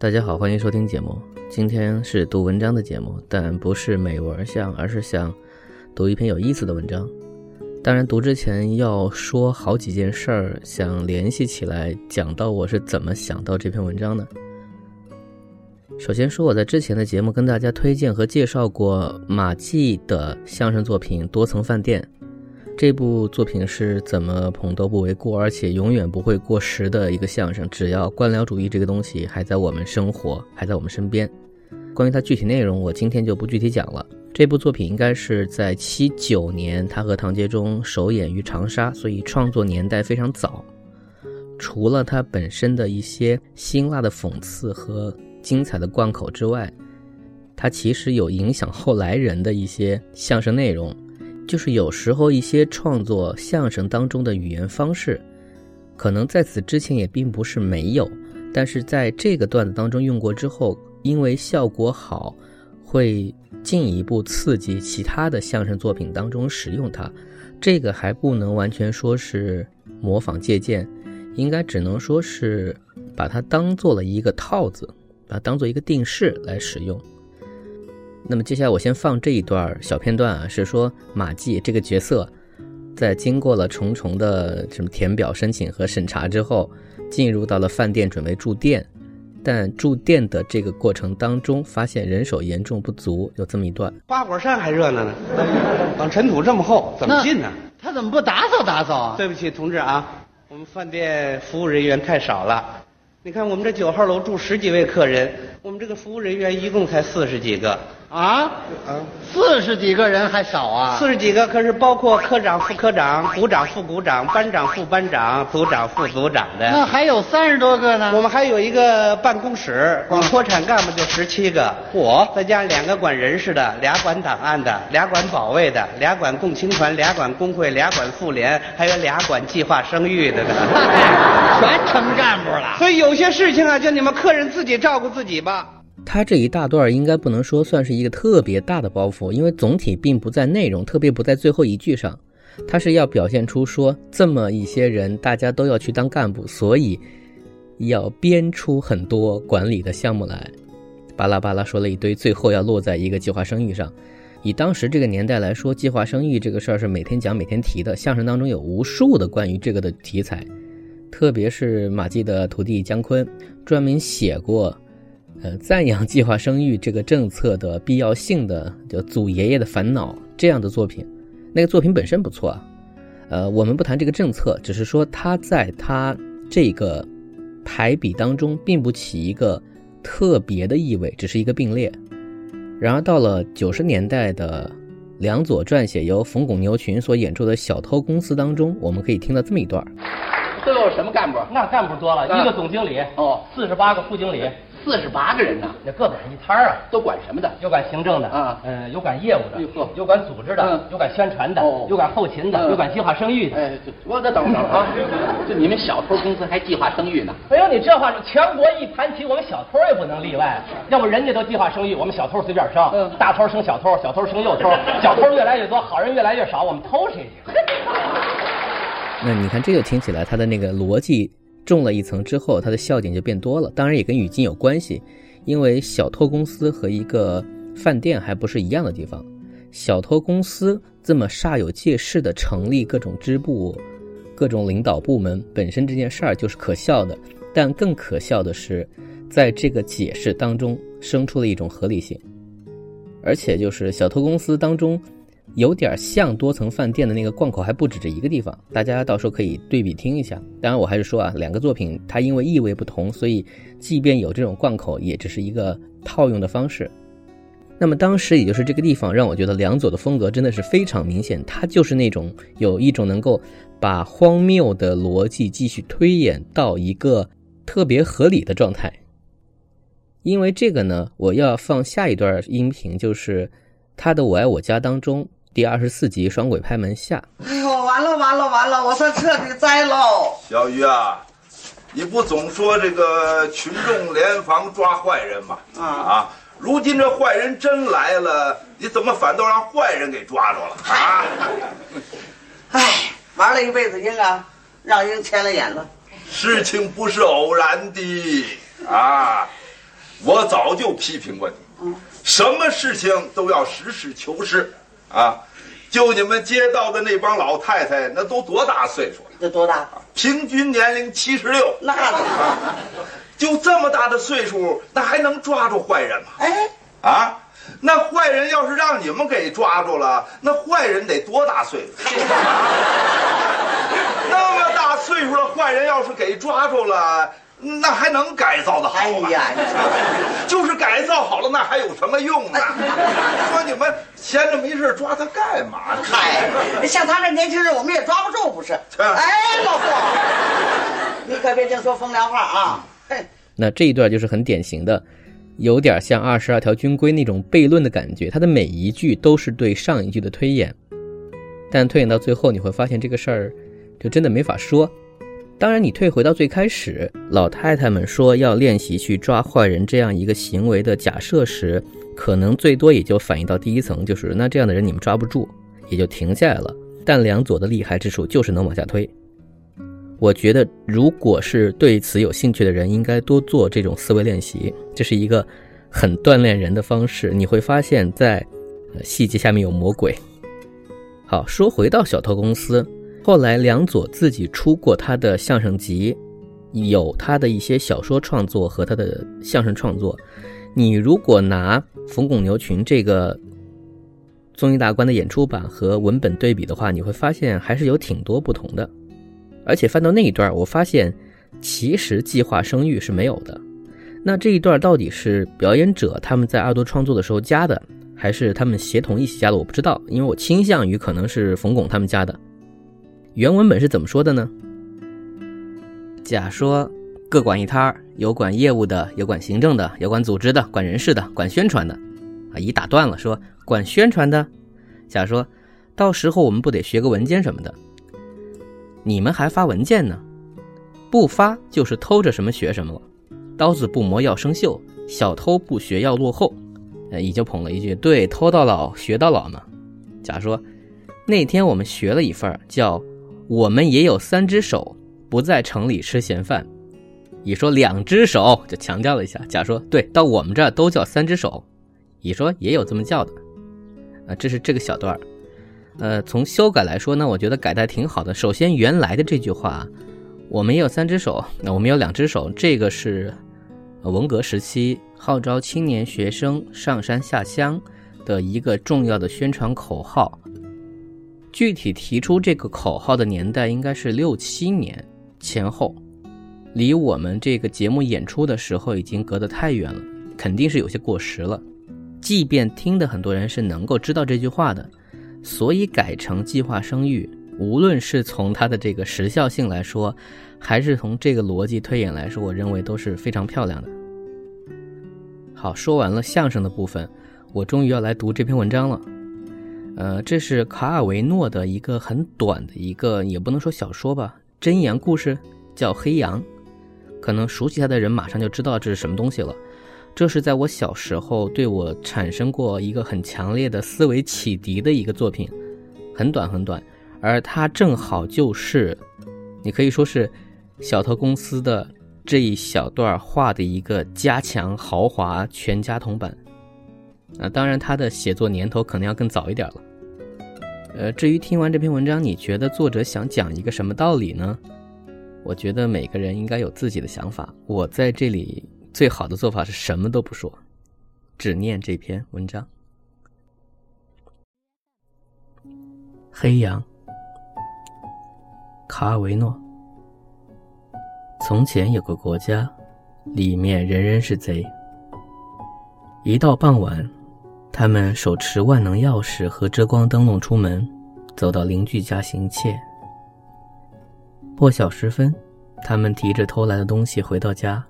大家好，欢迎收听节目。今天是读文章的节目，但不是美文像，而是想读一篇有意思的文章。当然，读之前要说好几件事儿，想联系起来讲到我是怎么想到这篇文章的。首先说，我在之前的节目跟大家推荐和介绍过马季的相声作品《多层饭店》。这部作品是怎么捧都不为过，而且永远不会过时的一个相声。只要官僚主义这个东西还在我们生活，还在我们身边。关于它具体内容，我今天就不具体讲了。这部作品应该是在七九年，他和唐杰忠首演于长沙，所以创作年代非常早。除了它本身的一些辛辣的讽刺和精彩的贯口之外，它其实有影响后来人的一些相声内容。就是有时候一些创作相声当中的语言方式，可能在此之前也并不是没有，但是在这个段子当中用过之后，因为效果好，会进一步刺激其他的相声作品当中使用它。这个还不能完全说是模仿借鉴，应该只能说是把它当做了一个套子，把它当做一个定式来使用。那么接下来我先放这一段小片段啊，是说马季这个角色，在经过了重重的什么填表申请和审查之后，进入到了饭店准备住店，但住店的这个过程当中，发现人手严重不足，有这么一段。花果山还热闹呢，往尘土这么厚，怎么进呢？他怎么不打扫打扫啊？对不起，同志啊，我们饭店服务人员太少了。你看我们这九号楼住十几位客人，我们这个服务人员一共才四十几个。啊啊，四十几个人还少啊？四十几个可是包括科长、副科长、股长、副股长、班长、副班长、组长、副组长的。那还有三十多个呢。我们还有一个办公室，光脱产干部就十七个。我！再加上两个管人事的，俩管档案的，俩管保卫的，俩管共青团，俩管工会，俩管妇联，还有俩管计划生育的呢。全成干部了。所以有些事情啊，就你们客人自己照顾自己吧。他这一大段应该不能说算是一个特别大的包袱，因为总体并不在内容，特别不在最后一句上。他是要表现出说这么一些人，大家都要去当干部，所以要编出很多管理的项目来。巴拉巴拉说了一堆，最后要落在一个计划生育上。以当时这个年代来说，计划生育这个事儿是每天讲、每天提的，相声当中有无数的关于这个的题材，特别是马季的徒弟姜昆专门写过。呃，赞扬计划生育这个政策的必要性的，叫祖爷爷的烦恼这样的作品，那个作品本身不错啊。呃，我们不谈这个政策，只是说它在它这个排比当中，并不起一个特别的意味，只是一个并列。然而到了九十年代的梁左撰写由冯巩、牛群所演出的《小偷公司》当中，我们可以听到这么一段：都有什么干部？那干部多了，一个总经理哦，四十八个副经理。四十八个人呢，那个本上一摊儿啊，都管什么的？有管行政的，啊，嗯，有管业务的，有管组织嗯的，有管宣传的，有管后勤的，有管计划生育的。哎，我再等会儿啊，就你们小偷公司还计划生育呢？哎呦，你这话说，全国一盘棋，我们小偷也不能例外。要不人家都计划生育，我们小偷随便生。嗯，大偷生小偷，小偷生幼偷，小偷越来越多，好人越来越少，我们偷谁去？那你看，这就听起来他的那个逻辑重了一层之后，他的笑点就变多了。当然也跟语境有关系。因为小偷公司和一个饭店还不是一样的地方，小偷公司这么煞有介事的成立各种支部、各种领导部门，本身这件事儿就是可笑的。但更可笑的是，在这个解释当中生出了一种合理性，而且就是小偷公司当中有点像多层饭店的那个贯口还不止这一个地方，大家到时候可以对比听一下。当然，我还是说啊，两个作品它因为意味不同，所以。即便有这种贯口，也只是一个套用的方式。那么当时也就是这个地方，让我觉得梁左的风格真的是非常明显，他就是那种有一种能够把荒谬的逻辑继续推演到一个特别合理的状态。因为这个呢，我要放下一段音频，就是他的《我爱我家》当中第二十四集《双鬼拍门下》。哎呦，完了完了完了，我算彻底栽喽！小鱼啊。你不总说这个群众联防抓坏人吗？啊啊！如今这坏人真来了，你怎么反倒让坏人给抓着了啊？哎，玩了一辈子鹰啊，让鹰牵了眼了。事情不是偶然的啊！我早就批评过你，什么事情都要实事求是啊。就你们街道的那帮老太太，那都多大岁数了？这多大？平均年龄七十六，那个，就这么大的岁数，那还能抓住坏人吗？哎，啊，那坏人要是让你们给抓住了，那坏人得多大岁数？那么大岁数的坏人要是给抓住了，那还能改造的好吗？哎呀，就是改造好了，那还有什么用呢？说你们闲着没事抓他干嘛呢？嗨，像他这年轻人，我们也抓不住，不是？哎，老傅，你可别净说风凉话啊！嘿，那这一段就是很典型的，有点像二十二条军规那种悖论的感觉，它的每一句都是对上一句的推演，但推演到最后，你会发现这个事儿就真的没法说。当然，你退回到最开始，老太太们说要练习去抓坏人这样一个行为的假设时，可能最多也就反映到第一层，就是那这样的人你们抓不住，也就停下来了。但梁左的厉害之处就是能往下推。我觉得，如果是对此有兴趣的人，应该多做这种思维练习，这是一个很锻炼人的方式。你会发现在细节下面有魔鬼。好，说回到小偷公司。后来，梁左自己出过他的相声集，有他的一些小说创作和他的相声创作。你如果拿《冯巩牛群》这个综艺大观的演出版和文本对比的话，你会发现还是有挺多不同的。而且翻到那一段，我发现其实计划生育是没有的。那这一段到底是表演者他们在二度创作的时候加的，还是他们协同一起加的？我不知道，因为我倾向于可能是冯巩他们加的。原文本是怎么说的呢？甲说各管一摊儿，有管业务的，有管行政的，有管组织的，管人事的，管宣传的。啊，乙打断了，说管宣传的。甲说，到时候我们不得学个文件什么的？你们还发文件呢？不发就是偷着什么学什么了。刀子不磨要生锈，小偷不学要落后。呃，乙就捧了一句，对，偷到老学到老嘛。甲说，那天我们学了一份叫。我们也有三只手，不在城里吃闲饭。乙说两只手，就强调了一下。甲说对，到我们这儿都叫三只手。乙说也有这么叫的。啊，这是这个小段儿。呃，从修改来说呢，我觉得改的挺好的。首先，原来的这句话，我们也有三只手，那我们有两只手，这个是文革时期号召青年学生上山下乡的一个重要的宣传口号。具体提出这个口号的年代应该是六七年前后，离我们这个节目演出的时候已经隔得太远了，肯定是有些过时了。即便听的很多人是能够知道这句话的，所以改成计划生育，无论是从它的这个时效性来说，还是从这个逻辑推演来说，我认为都是非常漂亮的。好，说完了相声的部分，我终于要来读这篇文章了。呃，这是卡尔维诺的一个很短的一个，也不能说小说吧，箴言故事，叫《黑羊》。可能熟悉他的人马上就知道这是什么东西了。这是在我小时候对我产生过一个很强烈的思维启迪的一个作品，很短很短，而它正好就是，你可以说是小偷公司的这一小段画的一个加强豪华全家桶版。啊，当然他的写作年头可能要更早一点了。呃，至于听完这篇文章，你觉得作者想讲一个什么道理呢？我觉得每个人应该有自己的想法。我在这里最好的做法是什么都不说，只念这篇文章。黑羊，卡尔维诺。从前有个国家，里面人人是贼。一到傍晚。他们手持万能钥匙和遮光灯笼出门，走到邻居家行窃。破晓时分，他们提着偷来的东西回到家，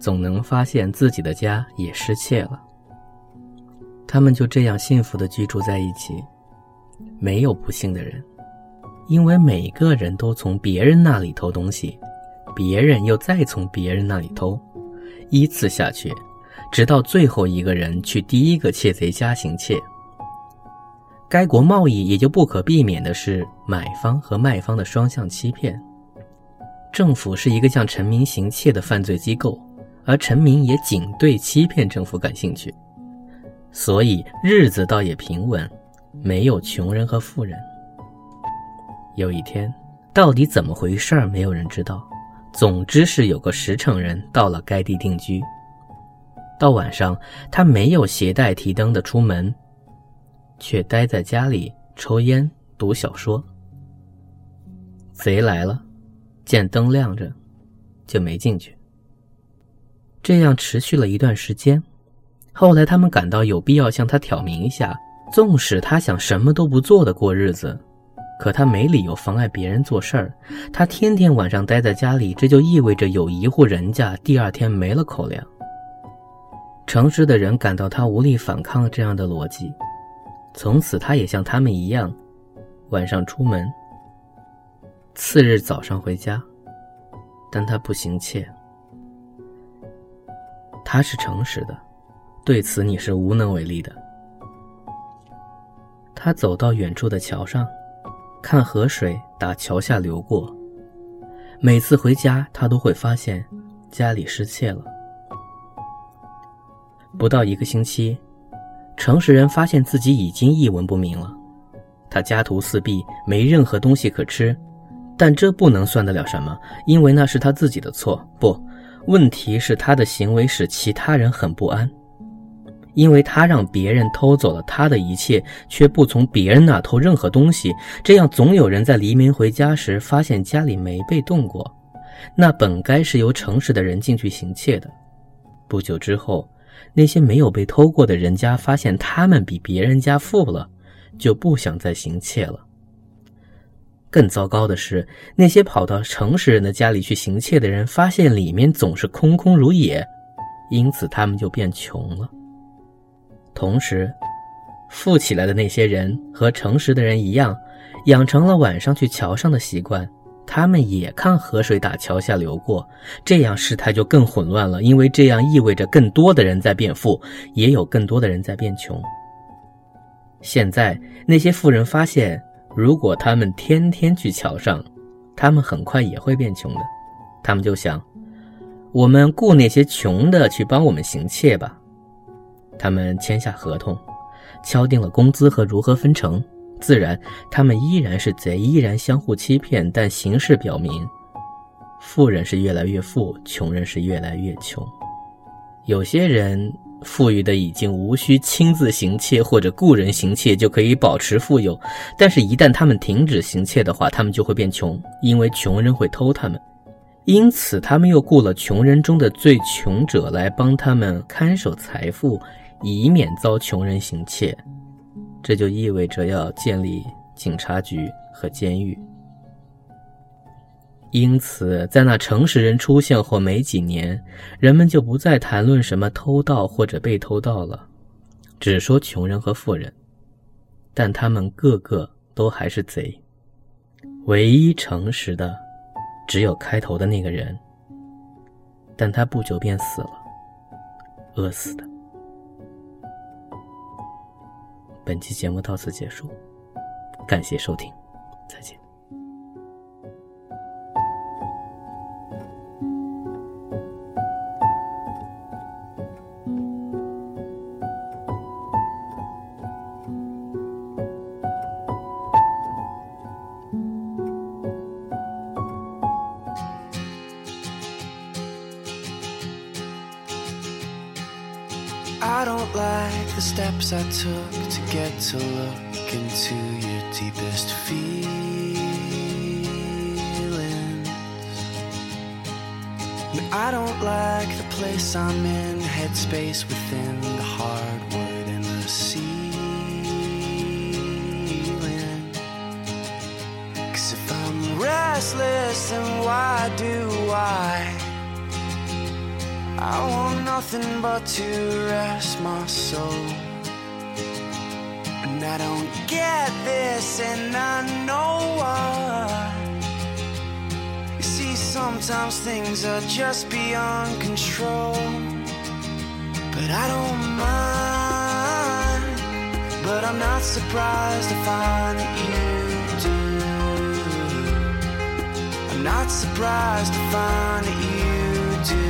总能发现自己的家也失窃了。他们就这样幸福的居住在一起，没有不幸的人，因为每个人都从别人那里偷东西，别人又再从别人那里偷，依次下去。直到最后一个人去第一个窃贼家行窃，该国贸易也就不可避免的是买方和卖方的双向欺骗。政府是一个向臣民行窃的犯罪机构，而臣民也仅对欺骗政府感兴趣，所以日子倒也平稳，没有穷人和富人。有一天，到底怎么回事儿，没有人知道。总之是有个实诚人到了该地定居。到晚上，他没有携带提灯的出门，却待在家里抽烟读小说。贼来了，见灯亮着，就没进去。这样持续了一段时间，后来他们感到有必要向他挑明一下，纵使他想什么都不做的过日子。可他没理由妨碍别人做事儿，他天天晚上待在家里，这就意味着有一户人家第二天没了口粮。诚实的人感到他无力反抗这样的逻辑，从此他也像他们一样，晚上出门，次日早上回家，但他不行窃。他是诚实的，对此你是无能为力的。他走到远处的桥上。看河水打桥下流过，每次回家，他都会发现家里失窃了。不到一个星期，诚实人发现自己已经一文不名了。他家徒四壁，没任何东西可吃，但这不能算得了什么，因为那是他自己的错。不，问题是他的行为使其他人很不安。因为他让别人偷走了他的一切，却不从别人那偷任何东西，这样总有人在黎明回家时发现家里没被动过。那本该是由诚实的人进去行窃的。不久之后，那些没有被偷过的人家发现他们比别人家富了，就不想再行窃了。更糟糕的是，那些跑到诚实人的家里去行窃的人，发现里面总是空空如也，因此他们就变穷了。同时，富起来的那些人和诚实的人一样，养成了晚上去桥上的习惯。他们也看河水打桥下流过，这样事态就更混乱了。因为这样意味着更多的人在变富，也有更多的人在变穷。现在那些富人发现，如果他们天天去桥上，他们很快也会变穷的。他们就想：我们雇那些穷的去帮我们行窃吧。他们签下合同，敲定了工资和如何分成。自然，他们依然是贼，依然相互欺骗。但形势表明，富人是越来越富，穷人是越来越穷。有些人富裕的已经无需亲自行窃或者雇人行窃就可以保持富有，但是，一旦他们停止行窃的话，他们就会变穷，因为穷人会偷他们。因此，他们又雇了穷人中的最穷者来帮他们看守财富。以免遭穷人行窃，这就意味着要建立警察局和监狱。因此，在那诚实人出现后没几年，人们就不再谈论什么偷盗或者被偷盗了，只说穷人和富人。但他们个个都还是贼，唯一诚实的只有开头的那个人，但他不久便死了，饿死的。本期节目到此结束，感谢收听，再见。Deepest feelings. And I don't like the place I'm in, headspace within the hardwood and the ceiling. Cause if I'm restless, then why do I? I want nothing but to rest my soul. I don't get this, and I know why. You see, sometimes things are just beyond control. But I don't mind. But I'm not surprised to find that you do. I'm not surprised to find that you do.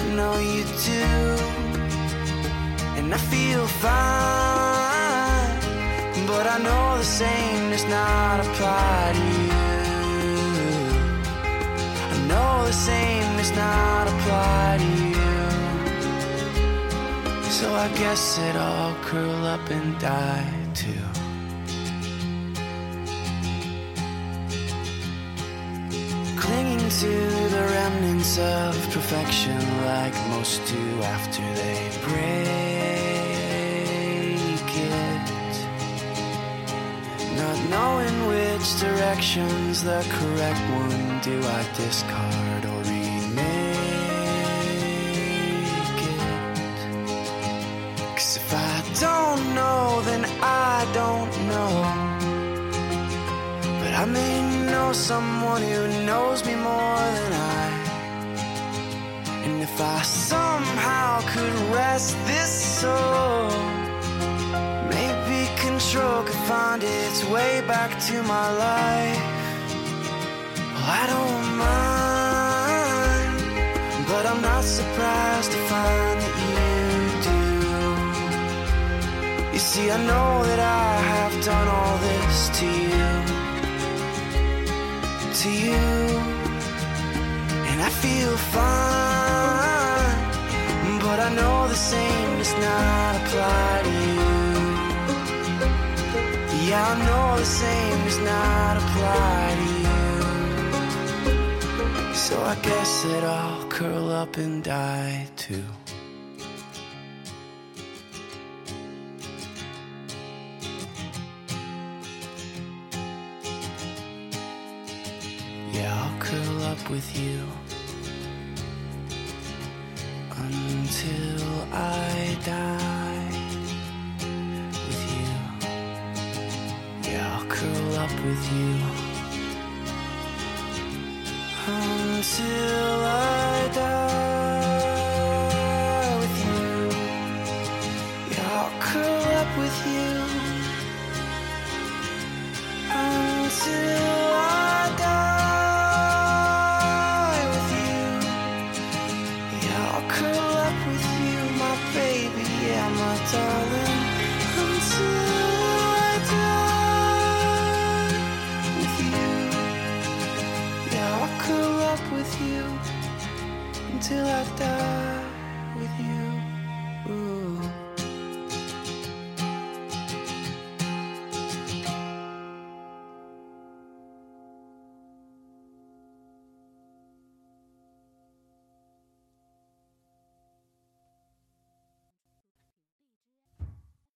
I know you do. And I feel fine, but I know the same does not apply to you. I know the same does not apply to you. So I guess it all curl up and die too. Clinging to the remnants of perfection like most do after they break knowing which direction's the correct one, do I discard or remake it? Cause if I don't know, then I don't know. But I may know someone who knows me more than I. And if I somehow could rest this soul, control could find its way back to my life. Well, I don't mind, but I'm not surprised to find that you do. You see, I know that I have done all this to you to you and I feel fine but I know the same does not apply to you yeah I know the same does not apply to you. So I guess that I'll curl up and die too. Yeah, I'll curl up with you until I die up with you. Until I